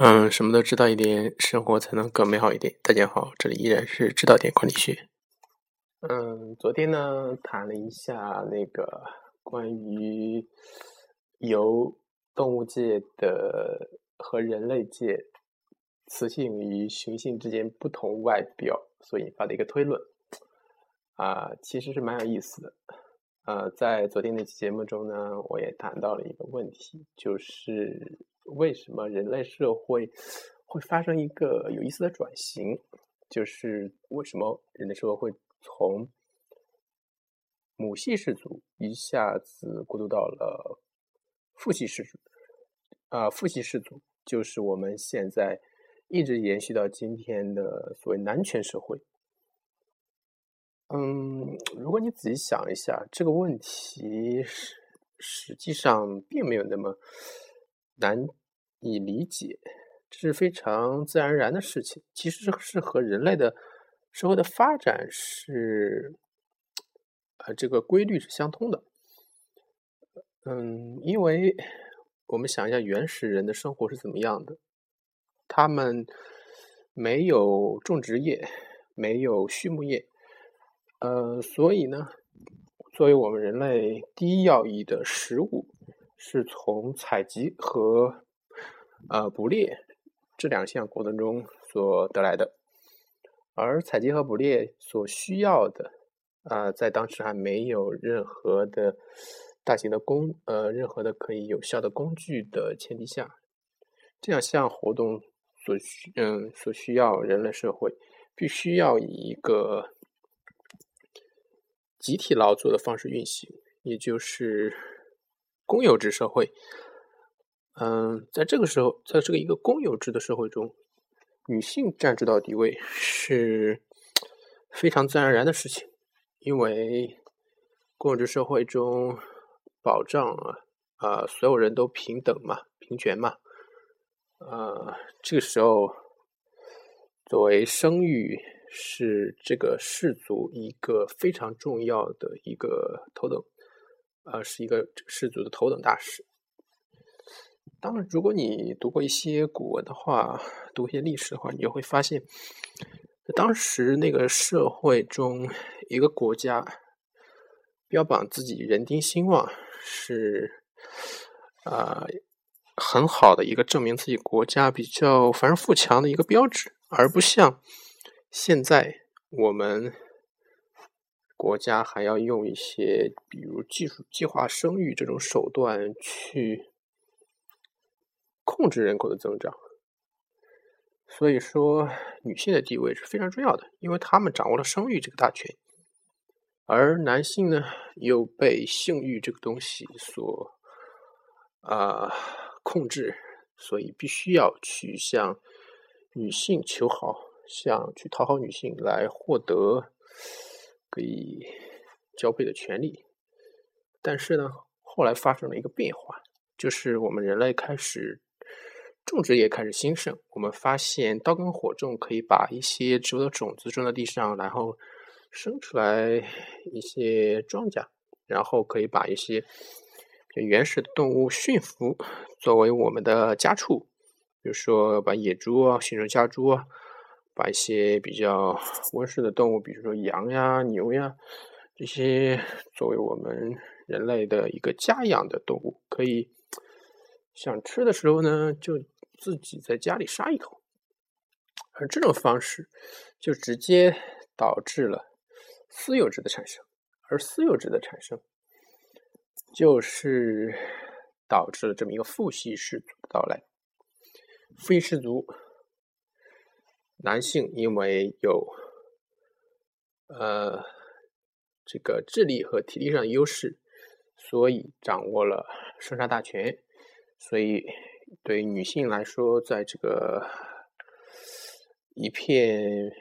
嗯，什么都知道一点，生活才能更美好一点。大家好，这里依然是知道点管理学。嗯，昨天呢谈了一下那个关于由动物界的和人类界雌性与雄性之间不同外表所引发的一个推论，啊，其实是蛮有意思的。呃，在昨天那期节目中呢，我也谈到了一个问题，就是。为什么人类社会会发生一个有意思的转型？就是为什么人类社会会从母系氏族一下子过渡到了父系氏族？啊，父系氏族就是我们现在一直延续到今天的所谓男权社会。嗯，如果你仔细想一下这个问题，实实际上并没有那么。难以理解，这是非常自然而然的事情。其实是和人类的社会的发展是，呃，这个规律是相通的。嗯，因为我们想一下原始人的生活是怎么样的，他们没有种植业，没有畜牧业，呃，所以呢，作为我们人类第一要义的食物。是从采集和呃捕猎这两项过程中所得来的，而采集和捕猎所需要的啊，在当时还没有任何的大型的工呃任何的可以有效的工具的前提下，这两项活动所需嗯所需要人类社会必须要以一个集体劳作的方式运行，也就是。公有制社会，嗯，在这个时候，在这个一个公有制的社会中，女性占主导地位是非常自然而然的事情，因为公有制社会中保障啊啊所有人都平等嘛，平权嘛，呃，这个时候作为生育是这个氏族一个非常重要的一个头等。呃，是一个氏族的头等大事。当然，如果你读过一些古文的话，读一些历史的话，你就会发现，当时那个社会中，一个国家标榜自己人丁兴旺，是啊很好的一个证明自己国家比较繁荣富强的一个标志，而不像现在我们。国家还要用一些，比如技术计划生育这种手段去控制人口的增长。所以说，女性的地位是非常重要的，因为她们掌握了生育这个大权，而男性呢又被性欲这个东西所啊控制，所以必须要去向女性求好，向去讨好女性来获得。可以交配的权利，但是呢，后来发生了一个变化，就是我们人类开始种植业开始兴盛，我们发现刀耕火种可以把一些植物的种子种在地上，然后生出来一些庄稼，然后可以把一些原始的动物驯服作为我们的家畜，比如说把野猪啊驯成家猪啊。把一些比较温顺的动物，比如说羊呀、牛呀，这些作为我们人类的一个家养的动物，可以想吃的时候呢，就自己在家里杀一口。而这种方式就直接导致了私有制的产生，而私有制的产生就是导致了这么一个父系氏族的到来。父系氏族。男性因为有呃这个智力和体力上的优势，所以掌握了生杀大权。所以对女性来说，在这个一片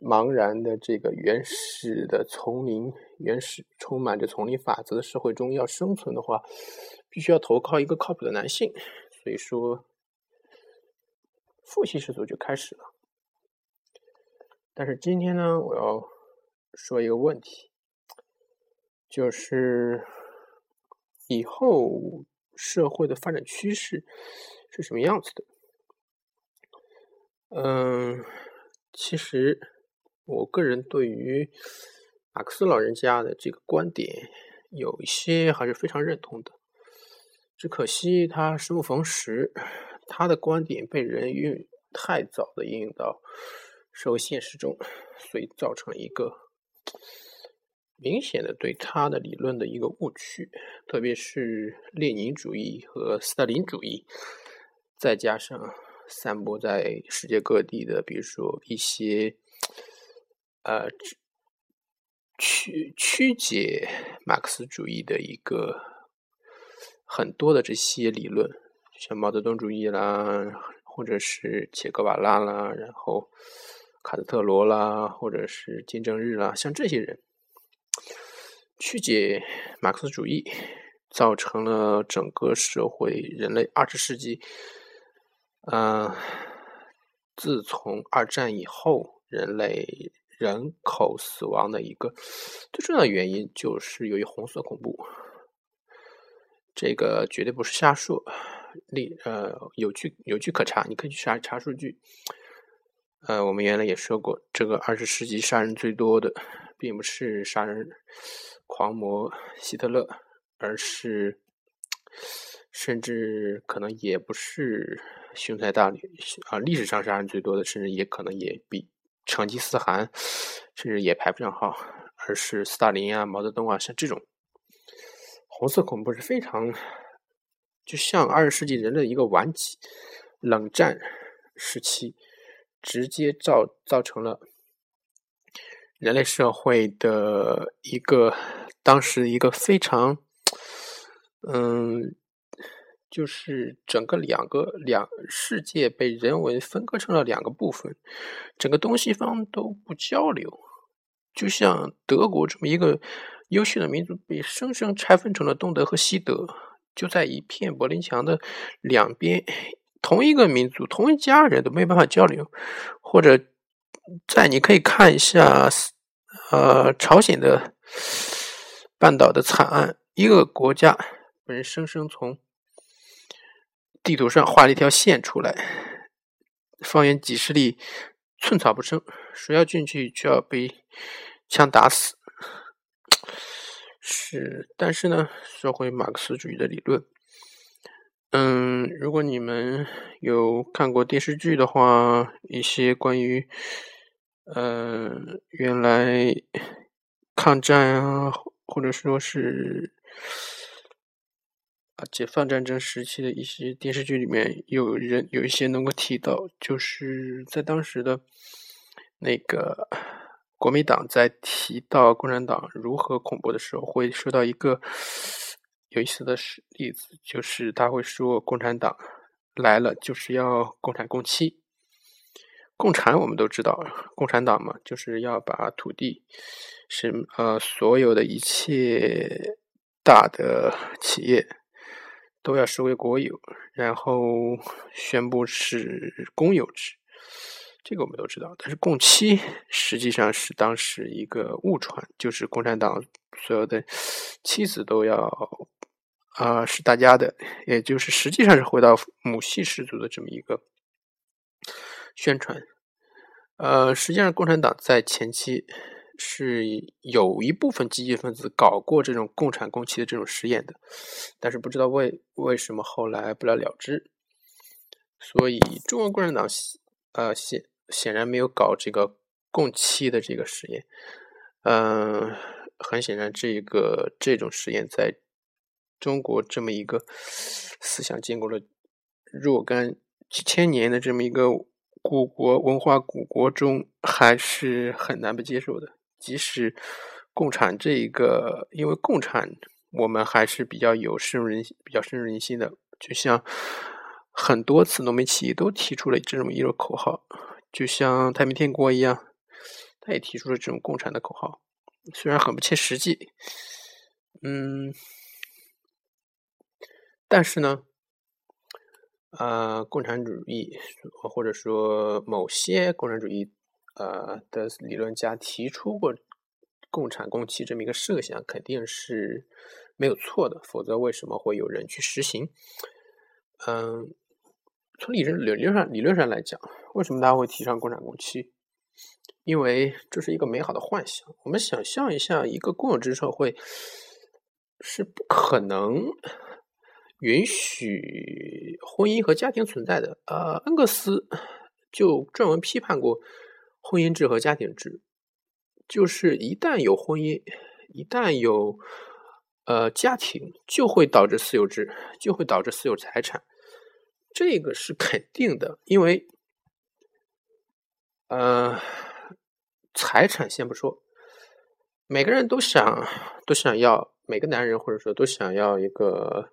茫然的这个原始的丛林、原始充满着丛林法则的社会中，要生存的话，必须要投靠一个靠谱的男性。所以说。父系氏族就开始了，但是今天呢，我要说一个问题，就是以后社会的发展趋势是什么样子的。嗯，其实我个人对于马克思老人家的这个观点有一些还是非常认同的，只可惜他生不逢时，他的观点被人运太早的应用到社会现实中，所以造成了一个明显的对他的理论的一个误区，特别是列宁主义和斯大林主义，再加上。散播在世界各地的，比如说一些呃曲曲解马克思主义的一个很多的这些理论，像毛泽东主义啦，或者是切格瓦拉啦，然后卡斯特罗啦，或者是金正日啦，像这些人曲解马克思主义，造成了整个社会人类二十世纪。嗯，自从二战以后，人类人口死亡的一个最重要的原因，就是由于红色恐怖。这个绝对不是瞎说，历呃有据有据可查，你可以去查查数据。呃，我们原来也说过，这个二十世纪杀人最多的，并不是杀人狂魔希特勒，而是甚至可能也不是。雄才大略啊！历史上杀人最多的，甚至也可能也比成吉思汗，甚至也排不上号，而是斯大林啊、毛泽东啊，像这种红色恐怖是非常，就像二十世纪人类一个顽疾冷战时期，直接造造成了人类社会的一个当时一个非常，嗯。就是整个两个两世界被人为分割成了两个部分，整个东西方都不交流，就像德国这么一个优秀的民族被生生拆分成了东德和西德，就在一片柏林墙的两边，同一个民族同一家人都没办法交流，或者在你可以看一下，呃，朝鲜的半岛的惨案，一个国家被人生生从。地图上画了一条线出来，方圆几十里，寸草不生。谁要进去就要被枪打死。是，但是呢，说回马克思主义的理论，嗯，如果你们有看过电视剧的话，一些关于，嗯，原来抗战啊，或者说是啊。解放战争时期的一些电视剧里面，有人有一些能够提到，就是在当时的那个国民党在提到共产党如何恐怖的时候，会说到一个有意思的例子，就是他会说共产党来了就是要共产共妻。共产我们都知道，共产党嘛，就是要把土地是呃所有的一切大的企业。都要视为国有，然后宣布是公有制，这个我们都知道。但是共妻实际上是当时一个误传，就是共产党所有的妻子都要啊是大家的，也就是实际上是回到母系氏族的这么一个宣传。呃，实际上共产党在前期。是有一部分积极分子搞过这种共产共妻的这种实验的，但是不知道为为什么后来不了了之。所以中国共产党呃现显然没有搞这个共妻的这个实验。嗯，很显然，这一个这种实验在中国这么一个思想建构了若干几千年的这么一个古国文化古国中，还是很难被接受的。即使共产这一个，因为共产我们还是比较有深入人心、比较深入人心的。就像很多次农民起义都提出了这种一个口号，就像太平天国一样，他也提出了这种共产的口号，虽然很不切实际，嗯，但是呢，呃，共产主义或者说某些共产主义。呃的理论家提出过共产共妻这么一个设想，肯定是没有错的，否则为什么会有人去实行？嗯，从理论理论上理论上来讲，为什么大家会提倡共产共妻？因为这是一个美好的幻想。我们想象一下，一个公有制社会是不可能允许婚姻和家庭存在的。呃，恩格斯就专门批判过婚姻制和家庭制，就是一旦有婚姻，一旦有呃家庭，就会导致私有制，就会导致私有财产。这个是肯定的，因为，呃，财产先不说，每个人都想都想要，每个男人或者说都想要一个，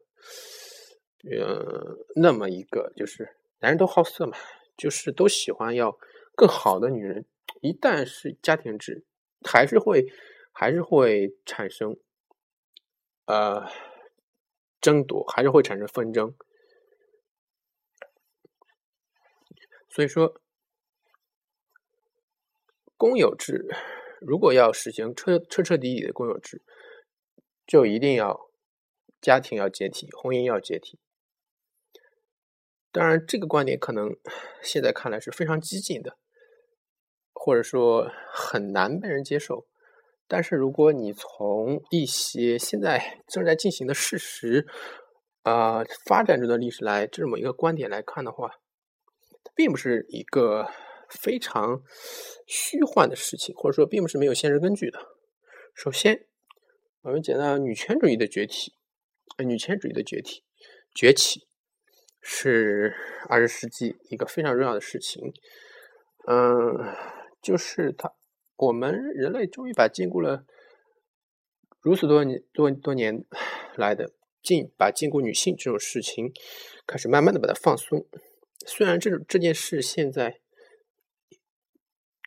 呃，那么一个，就是男人都好色嘛，就是都喜欢要更好的女人。一旦是家庭制，还是会还是会产生呃争夺，还是会产生纷争。所以说，公有制如果要实行彻彻彻底底的公有制，就一定要家庭要解体，婚姻要解体。当然，这个观点可能现在看来是非常激进的，或者说很难被人接受。但是，如果你从一些现在正在进行的事实啊发展中的历史来这么一个观点来看的话，并不是一个非常虚幻的事情，或者说并不是没有现实根据的。首先，我们讲到女权主义的崛起，女权主义的崛起崛起是二十世纪一个非常重要的事情。嗯，就是它，我们人类终于把禁锢了如此多年多多年来的禁，把禁锢女性这种事情，开始慢慢的把它放松。虽然这这件事现在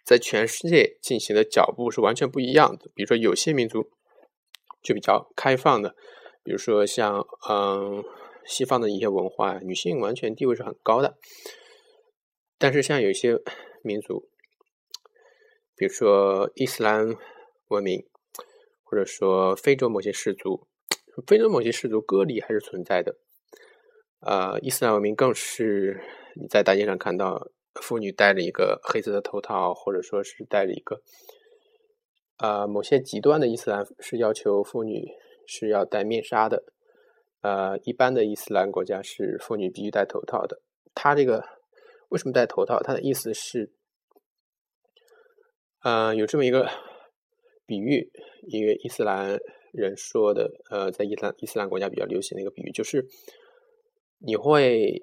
在全世界进行的脚步是完全不一样的，比如说有些民族就比较开放的，比如说像嗯西方的一些文化，女性完全地位是很高的。但是像有些民族，比如说伊斯兰文明，或者说非洲某些氏族，非洲某些氏族割礼还是存在的。呃，伊斯兰文明更是。你在大街上看到妇女戴着一个黑色的头套，或者说是戴着一个，呃，某些极端的伊斯兰是要求妇女是要戴面纱的，呃，一般的伊斯兰国家是妇女必须戴头套的。他这个为什么戴头套？他的意思是，呃，有这么一个比喻，一个伊斯兰人说的，呃，在伊斯兰伊斯兰国家比较流行的一个比喻，就是你会。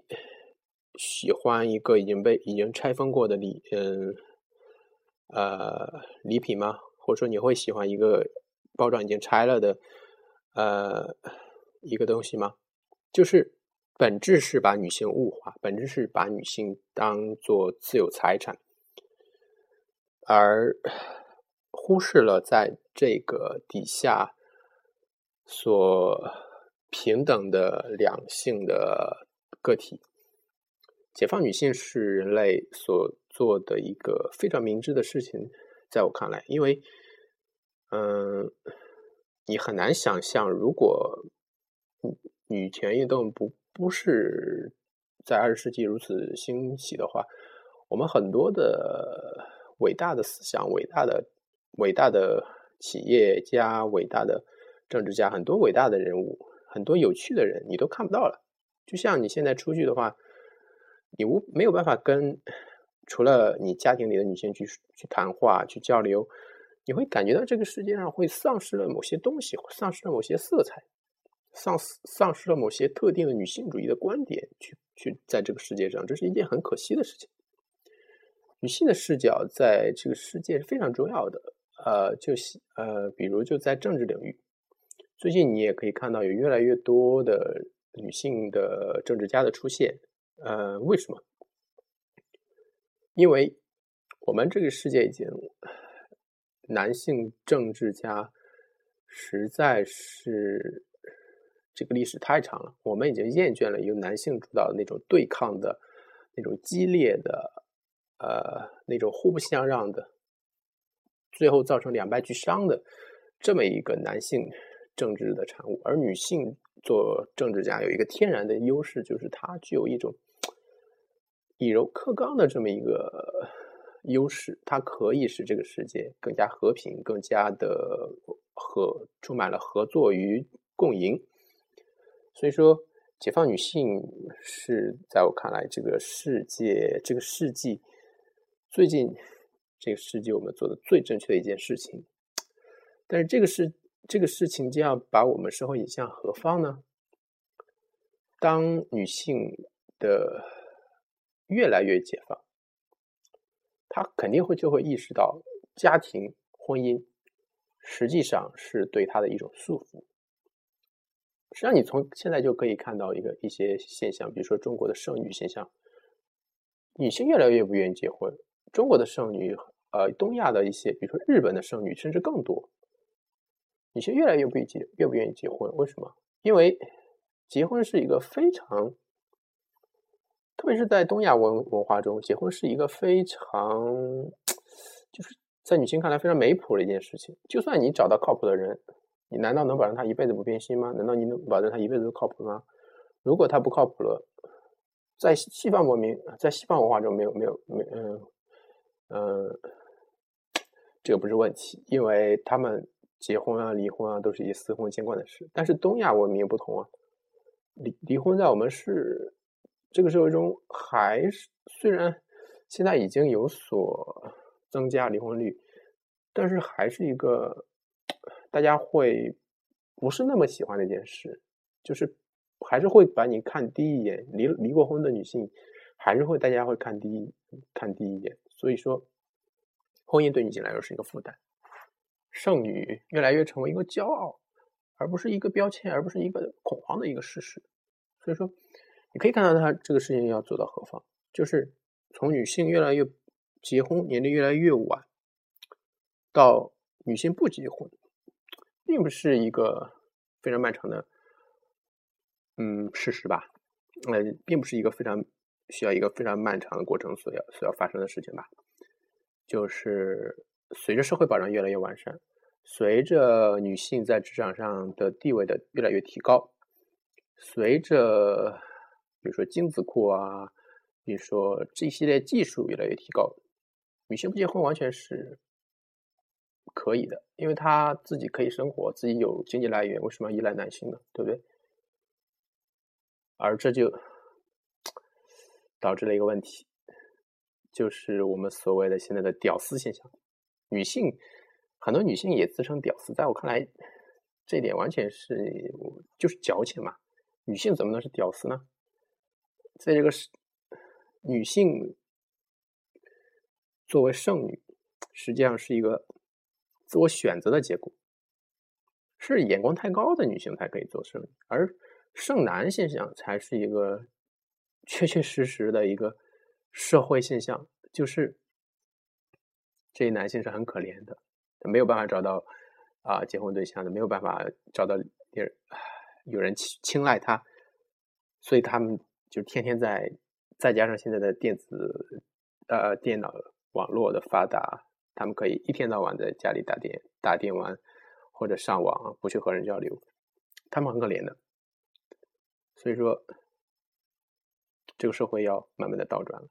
喜欢一个已经被已经拆封过的礼，嗯，呃，礼品吗？或者说你会喜欢一个包装已经拆了的，呃，一个东西吗？就是本质是把女性物化，本质是把女性当做自有财产，而忽视了在这个底下所平等的两性的个体。解放女性是人类所做的一个非常明智的事情，在我看来，因为，嗯，你很难想象，如果女权运动不不是在二十世纪如此兴起的话，我们很多的伟大的思想、伟大的伟大的企业家、伟大的政治家、很多伟大的人物、很多有趣的人，你都看不到了。就像你现在出去的话。你无没有办法跟除了你家庭里的女性去去谈话、去交流，你会感觉到这个世界上会丧失了某些东西，丧失了某些色彩，丧失丧失了某些特定的女性主义的观点，去去在这个世界上，这是一件很可惜的事情。女性的视角在这个世界是非常重要的，呃，就呃，比如就在政治领域，最近你也可以看到有越来越多的女性的政治家的出现。呃，为什么？因为我们这个世界已经男性政治家实在是这个历史太长了，我们已经厌倦了由男性主导的那种对抗的、那种激烈的、呃那种互不相让的，最后造成两败俱伤的这么一个男性政治的产物。而女性做政治家有一个天然的优势，就是它具有一种。以柔克刚的这么一个优势，它可以使这个世界更加和平，更加的和充满了合作与共赢。所以说，解放女性是在我看来，这个世界这个世纪最近这个世纪我们做的最正确的一件事情。但是这个事这个事情将要把我们社会引向何方呢？当女性的越来越解放，她肯定会就会意识到，家庭婚姻实际上是对她的一种束缚。实际上，你从现在就可以看到一个一些现象，比如说中国的剩女现象，女性越来越不愿意结婚。中国的剩女，呃，东亚的一些，比如说日本的剩女，甚至更多，女性越来越不结，越不愿意结婚。为什么？因为结婚是一个非常，特别是在东亚文文化中，结婚是一个非常，就是在女性看来非常没谱的一件事情。就算你找到靠谱的人。你难道能保证他一辈子不变心吗？难道你能保证他一辈子都靠谱吗？如果他不靠谱了，在西方文明，在西方文化中没有没有没嗯嗯，这个不是问题，因为他们结婚啊、离婚啊都是以司空见惯的事。但是东亚文明不同啊，离离婚在我们是这个社会中还是虽然现在已经有所增加离婚率，但是还是一个。大家会不是那么喜欢的一件事，就是还是会把你看低一眼。离离过婚的女性，还是会大家会看低看低一眼。所以说，婚姻对女性来说是一个负担，剩女越来越成为一个骄傲，而不是一个标签，而不是一个恐慌的一个事实。所以说，你可以看到他这个事情要做到何方，就是从女性越来越结婚年龄越来越晚，到女性不结婚。并不是一个非常漫长的，嗯，事实吧？呃，并不是一个非常需要一个非常漫长的过程所要所要发生的事情吧？就是随着社会保障越来越完善，随着女性在职场上的地位的越来越提高，随着比如说精子库啊，比如说这一系列技术越来越提高，女性不结婚完全是。可以的，因为她自己可以生活，自己有经济来源，为什么要依赖男性呢？对不对？而这就导致了一个问题，就是我们所谓的现在的“屌丝”现象。女性很多女性也自称“屌丝”，在我看来，这点完全是就是矫情嘛。女性怎么能是屌丝呢？在这个是女性作为剩女，实际上是一个。自我选择的结果是眼光太高的女性才可以做剩女，而剩男现象才是一个确确实实的一个社会现象。就是这些男性是很可怜的，没有办法找到啊结婚对象的，没有办法找到有有人青青睐他，所以他们就天天在，再加上现在的电子呃电脑网络的发达。他们可以一天到晚在家里打电打电玩，或者上网，不去和人交流，他们很可怜的。所以说，这个社会要慢慢的倒转了。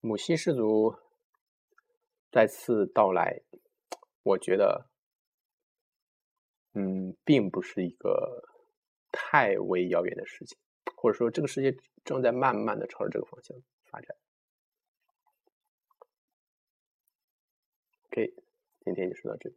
母系氏族再次到来，我觉得，嗯，并不是一个太为遥远的事情，或者说，这个世界正在慢慢的朝着这个方向发展。OK，今天就说到这里。